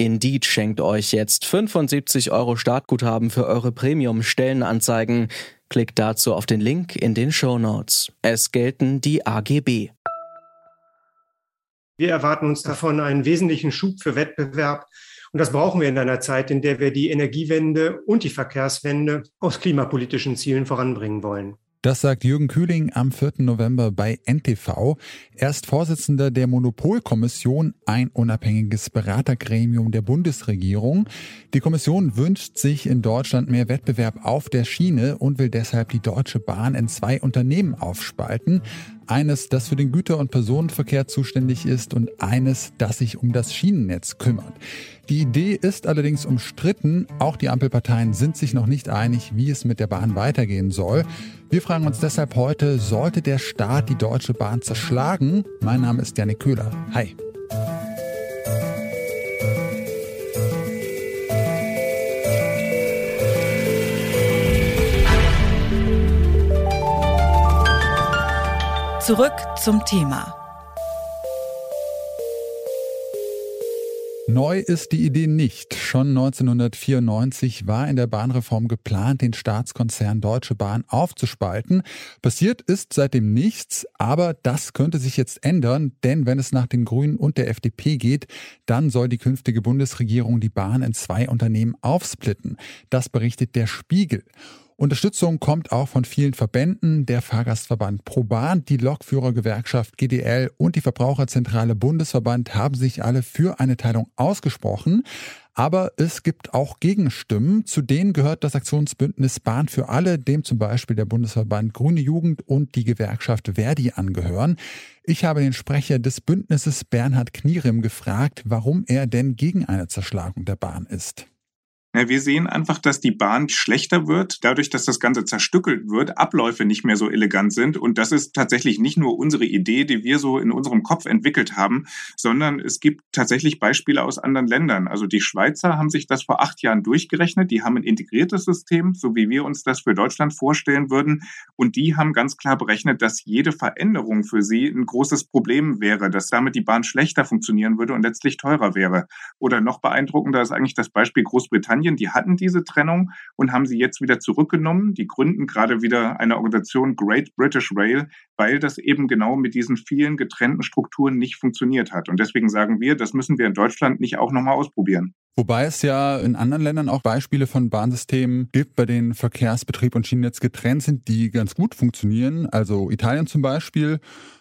Indeed schenkt euch jetzt 75 Euro Startguthaben für eure Premium-Stellenanzeigen. Klickt dazu auf den Link in den Show Notes. Es gelten die AGB. Wir erwarten uns davon einen wesentlichen Schub für Wettbewerb. Und das brauchen wir in einer Zeit, in der wir die Energiewende und die Verkehrswende aus klimapolitischen Zielen voranbringen wollen. Das sagt Jürgen Kühling am 4. November bei NTV. Er ist Vorsitzender der Monopolkommission, ein unabhängiges Beratergremium der Bundesregierung. Die Kommission wünscht sich in Deutschland mehr Wettbewerb auf der Schiene und will deshalb die Deutsche Bahn in zwei Unternehmen aufspalten. Eines, das für den Güter- und Personenverkehr zuständig ist und eines, das sich um das Schienennetz kümmert. Die Idee ist allerdings umstritten. Auch die Ampelparteien sind sich noch nicht einig, wie es mit der Bahn weitergehen soll. Wir fragen uns deshalb heute, sollte der Staat die Deutsche Bahn zerschlagen? Mein Name ist Janik Köhler. Hi. Zurück zum Thema. Neu ist die Idee nicht. Schon 1994 war in der Bahnreform geplant, den Staatskonzern Deutsche Bahn aufzuspalten. Passiert ist seitdem nichts, aber das könnte sich jetzt ändern, denn wenn es nach den Grünen und der FDP geht, dann soll die künftige Bundesregierung die Bahn in zwei Unternehmen aufsplitten. Das berichtet der Spiegel. Unterstützung kommt auch von vielen Verbänden, der Fahrgastverband ProBahn, die Lokführergewerkschaft GDL und die Verbraucherzentrale Bundesverband haben sich alle für eine Teilung ausgesprochen. Aber es gibt auch Gegenstimmen. Zu denen gehört das Aktionsbündnis Bahn für alle, dem zum Beispiel der Bundesverband Grüne Jugend und die Gewerkschaft Verdi angehören. Ich habe den Sprecher des Bündnisses Bernhard Knierim gefragt, warum er denn gegen eine Zerschlagung der Bahn ist. Ja, wir sehen einfach, dass die Bahn schlechter wird, dadurch, dass das Ganze zerstückelt wird, Abläufe nicht mehr so elegant sind. Und das ist tatsächlich nicht nur unsere Idee, die wir so in unserem Kopf entwickelt haben, sondern es gibt tatsächlich Beispiele aus anderen Ländern. Also die Schweizer haben sich das vor acht Jahren durchgerechnet. Die haben ein integriertes System, so wie wir uns das für Deutschland vorstellen würden. Und die haben ganz klar berechnet, dass jede Veränderung für sie ein großes Problem wäre, dass damit die Bahn schlechter funktionieren würde und letztlich teurer wäre. Oder noch beeindruckender ist eigentlich das Beispiel Großbritannien Medien, die hatten diese Trennung und haben sie jetzt wieder zurückgenommen. Die gründen gerade wieder eine Organisation Great British Rail, weil das eben genau mit diesen vielen getrennten Strukturen nicht funktioniert hat. Und deswegen sagen wir, das müssen wir in Deutschland nicht auch nochmal ausprobieren. Wobei es ja in anderen Ländern auch Beispiele von Bahnsystemen gibt, bei denen Verkehrsbetrieb und Schienennetz getrennt sind, die ganz gut funktionieren. Also Italien zum Beispiel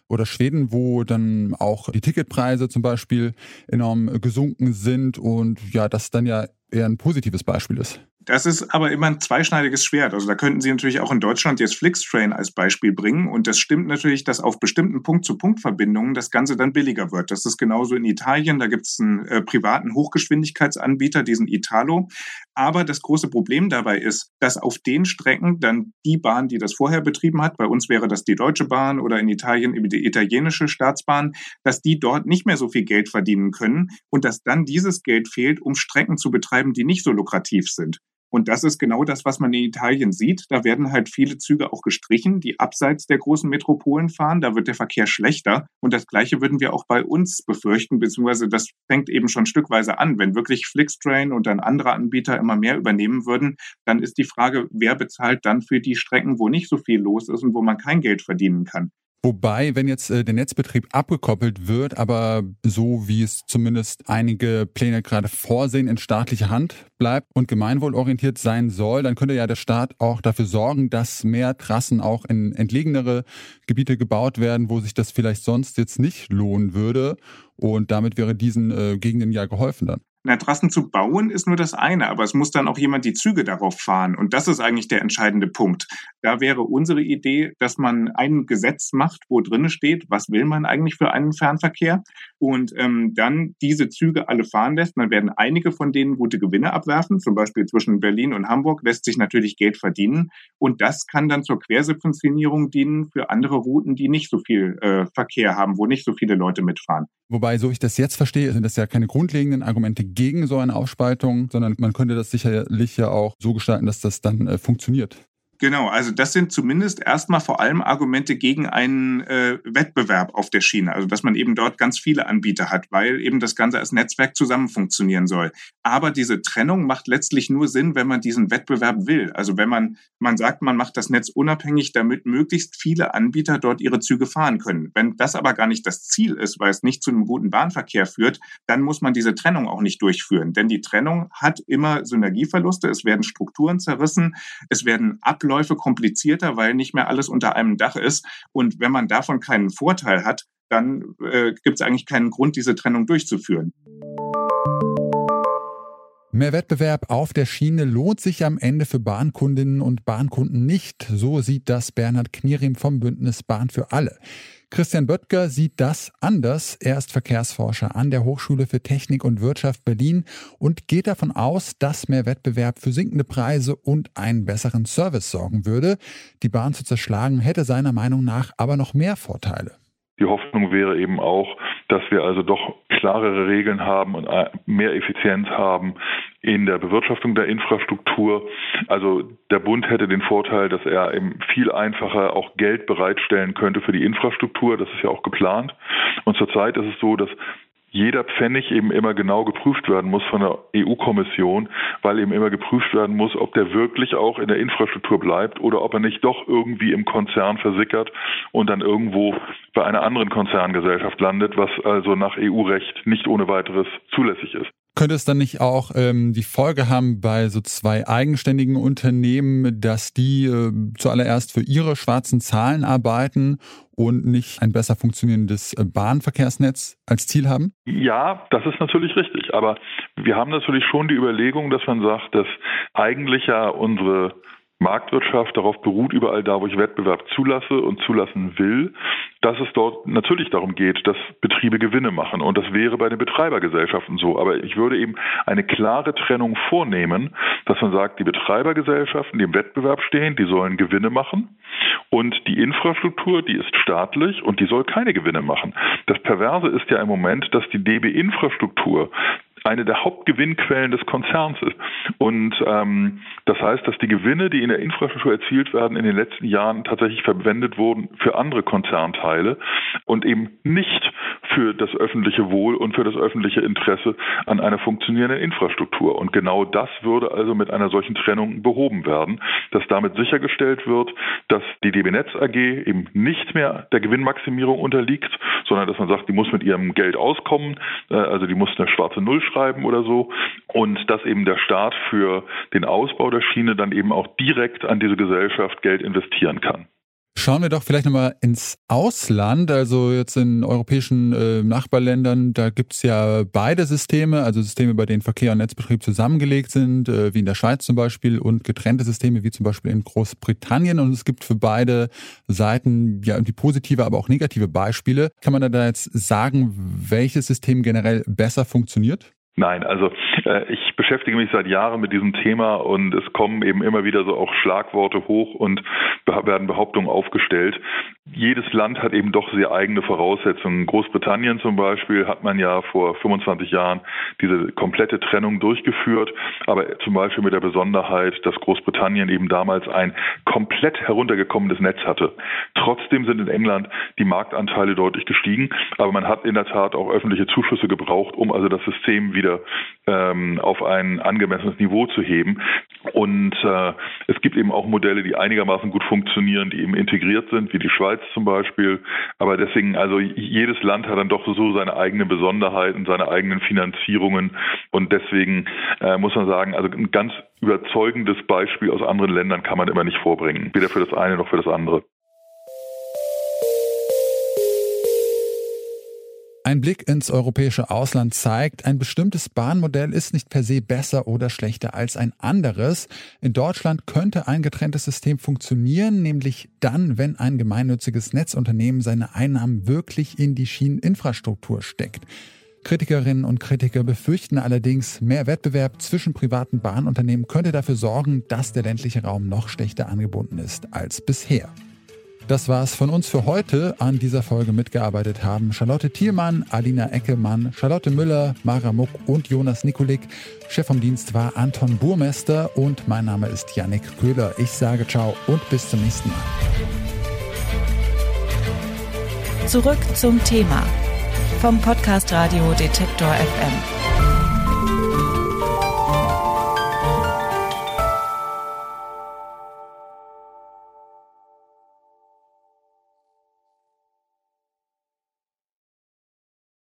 oder Schweden, wo dann auch die Ticketpreise zum Beispiel enorm gesunken sind und ja, das dann ja eher ein positives Beispiel ist. Das ist aber immer ein zweischneidiges Schwert. Also da könnten Sie natürlich auch in Deutschland jetzt Flixtrain als Beispiel bringen. Und das stimmt natürlich, dass auf bestimmten Punkt-zu-Punkt-Verbindungen das Ganze dann billiger wird. Das ist genauso in Italien. Da gibt es einen äh, privaten Hochgeschwindigkeitsanbieter, diesen Italo. Aber das große Problem dabei ist, dass auf den Strecken dann die Bahn, die das vorher betrieben hat, bei uns wäre das die Deutsche Bahn oder in Italien eben die italienische Staatsbahn, dass die dort nicht mehr so viel Geld verdienen können und dass dann dieses Geld fehlt, um Strecken zu betreiben, die nicht so lukrativ sind. Und das ist genau das, was man in Italien sieht. Da werden halt viele Züge auch gestrichen, die abseits der großen Metropolen fahren. Da wird der Verkehr schlechter. Und das Gleiche würden wir auch bei uns befürchten, beziehungsweise das fängt eben schon stückweise an. Wenn wirklich Flixtrain und dann andere Anbieter immer mehr übernehmen würden, dann ist die Frage, wer bezahlt dann für die Strecken, wo nicht so viel los ist und wo man kein Geld verdienen kann. Wobei, wenn jetzt äh, der Netzbetrieb abgekoppelt wird, aber so wie es zumindest einige Pläne gerade vorsehen, in staatlicher Hand bleibt und gemeinwohlorientiert sein soll, dann könnte ja der Staat auch dafür sorgen, dass mehr Trassen auch in entlegenere Gebiete gebaut werden, wo sich das vielleicht sonst jetzt nicht lohnen würde. Und damit wäre diesen äh, Gegenden ja geholfen dann. Na, Trassen zu bauen ist nur das eine, aber es muss dann auch jemand die Züge darauf fahren. Und das ist eigentlich der entscheidende Punkt. Da wäre unsere Idee, dass man ein Gesetz macht, wo drin steht, was will man eigentlich für einen Fernverkehr und ähm, dann diese Züge alle fahren lässt. Dann werden einige von denen gute Gewinne abwerfen, zum Beispiel zwischen Berlin und Hamburg lässt sich natürlich Geld verdienen und das kann dann zur Quersubventionierung dienen für andere Routen, die nicht so viel äh, Verkehr haben, wo nicht so viele Leute mitfahren. Wobei, so ich das jetzt verstehe, sind das ja keine grundlegenden Argumente gegen so eine Aufspaltung, sondern man könnte das sicherlich ja auch so gestalten, dass das dann äh, funktioniert. Genau, also das sind zumindest erstmal vor allem Argumente gegen einen äh, Wettbewerb auf der Schiene, also dass man eben dort ganz viele Anbieter hat, weil eben das Ganze als Netzwerk zusammen funktionieren soll. Aber diese Trennung macht letztlich nur Sinn, wenn man diesen Wettbewerb will. Also wenn man, man sagt, man macht das Netz unabhängig, damit möglichst viele Anbieter dort ihre Züge fahren können. Wenn das aber gar nicht das Ziel ist, weil es nicht zu einem guten Bahnverkehr führt, dann muss man diese Trennung auch nicht durchführen. Denn die Trennung hat immer Synergieverluste, es werden Strukturen zerrissen, es werden Abläufe Abläufe komplizierter, weil nicht mehr alles unter einem Dach ist. Und wenn man davon keinen Vorteil hat, dann äh, gibt es eigentlich keinen Grund, diese Trennung durchzuführen. Mehr Wettbewerb auf der Schiene lohnt sich am Ende für Bahnkundinnen und Bahnkunden nicht. So sieht das Bernhard Knierim vom Bündnis Bahn für alle. Christian Böttger sieht das anders. Er ist Verkehrsforscher an der Hochschule für Technik und Wirtschaft Berlin und geht davon aus, dass mehr Wettbewerb für sinkende Preise und einen besseren Service sorgen würde. Die Bahn zu zerschlagen hätte seiner Meinung nach aber noch mehr Vorteile. Die Hoffnung wäre eben auch, dass wir also doch klarere Regeln haben und mehr Effizienz haben in der Bewirtschaftung der Infrastruktur. Also der Bund hätte den Vorteil, dass er eben viel einfacher auch Geld bereitstellen könnte für die Infrastruktur. Das ist ja auch geplant. Und zurzeit ist es so, dass jeder Pfennig eben immer genau geprüft werden muss von der EU-Kommission, weil eben immer geprüft werden muss, ob der wirklich auch in der Infrastruktur bleibt oder ob er nicht doch irgendwie im Konzern versickert und dann irgendwo bei einer anderen Konzerngesellschaft landet, was also nach EU-Recht nicht ohne weiteres zulässig ist. Könnte es dann nicht auch ähm, die Folge haben bei so zwei eigenständigen Unternehmen, dass die äh, zuallererst für ihre schwarzen Zahlen arbeiten und nicht ein besser funktionierendes äh, Bahnverkehrsnetz als Ziel haben? Ja, das ist natürlich richtig. Aber wir haben natürlich schon die Überlegung, dass man sagt, dass eigentlich ja unsere Marktwirtschaft darauf beruht, überall da, wo ich Wettbewerb zulasse und zulassen will, dass es dort natürlich darum geht, dass Betriebe Gewinne machen. Und das wäre bei den Betreibergesellschaften so. Aber ich würde eben eine klare Trennung vornehmen, dass man sagt, die Betreibergesellschaften, die im Wettbewerb stehen, die sollen Gewinne machen. Und die Infrastruktur, die ist staatlich und die soll keine Gewinne machen. Das Perverse ist ja im Moment, dass die DB Infrastruktur eine der Hauptgewinnquellen des Konzerns ist. Und ähm, das heißt, dass die Gewinne, die in der Infrastruktur erzielt werden, in den letzten Jahren tatsächlich verwendet wurden für andere Konzernteile und eben nicht für das öffentliche Wohl und für das öffentliche Interesse an einer funktionierenden Infrastruktur. Und genau das würde also mit einer solchen Trennung behoben werden, dass damit sichergestellt wird, dass die DB Netz AG eben nicht mehr der Gewinnmaximierung unterliegt, sondern dass man sagt, die muss mit ihrem Geld auskommen, äh, also die muss eine schwarze Null schreiben schreiben oder so. Und dass eben der Staat für den Ausbau der Schiene dann eben auch direkt an diese Gesellschaft Geld investieren kann. Schauen wir doch vielleicht nochmal ins Ausland, also jetzt in europäischen äh, Nachbarländern, da gibt es ja beide Systeme, also Systeme, bei denen Verkehr und Netzbetrieb zusammengelegt sind, äh, wie in der Schweiz zum Beispiel, und getrennte Systeme, wie zum Beispiel in Großbritannien. Und es gibt für beide Seiten ja irgendwie positive, aber auch negative Beispiele. Kann man da jetzt sagen, welches System generell besser funktioniert? Nein, also äh, ich beschäftige mich seit Jahren mit diesem Thema und es kommen eben immer wieder so auch Schlagworte hoch und werden Behauptungen aufgestellt. Jedes Land hat eben doch sehr eigene Voraussetzungen. Großbritannien zum Beispiel hat man ja vor 25 Jahren diese komplette Trennung durchgeführt, aber zum Beispiel mit der Besonderheit, dass Großbritannien eben damals ein komplett heruntergekommenes Netz hatte. Trotzdem sind in England die Marktanteile deutlich gestiegen, aber man hat in der Tat auch öffentliche Zuschüsse gebraucht, um also das System wieder ähm, auf ein angemessenes Niveau zu heben. Und äh, es gibt eben auch Modelle, die einigermaßen gut funktionieren, die eben integriert sind, wie die Schweiz zum Beispiel. Aber deswegen, also jedes Land hat dann doch so seine eigenen Besonderheiten, seine eigenen Finanzierungen. Und deswegen äh, muss man sagen, also ein ganz überzeugendes Beispiel aus anderen Ländern kann man immer nicht vorbringen, weder für das eine noch für das andere. Ein Blick ins europäische Ausland zeigt, ein bestimmtes Bahnmodell ist nicht per se besser oder schlechter als ein anderes. In Deutschland könnte ein getrenntes System funktionieren, nämlich dann, wenn ein gemeinnütziges Netzunternehmen seine Einnahmen wirklich in die Schieneninfrastruktur steckt. Kritikerinnen und Kritiker befürchten allerdings, mehr Wettbewerb zwischen privaten Bahnunternehmen könnte dafür sorgen, dass der ländliche Raum noch schlechter angebunden ist als bisher. Das war's von uns für heute. An dieser Folge mitgearbeitet haben Charlotte Thielmann, Alina Eckemann, Charlotte Müller, Mara Muck und Jonas Nikolik. Chef vom Dienst war Anton Burmester und mein Name ist Yannick Köhler. Ich sage ciao und bis zum nächsten Mal. Zurück zum Thema vom Podcast Radio Detektor FM.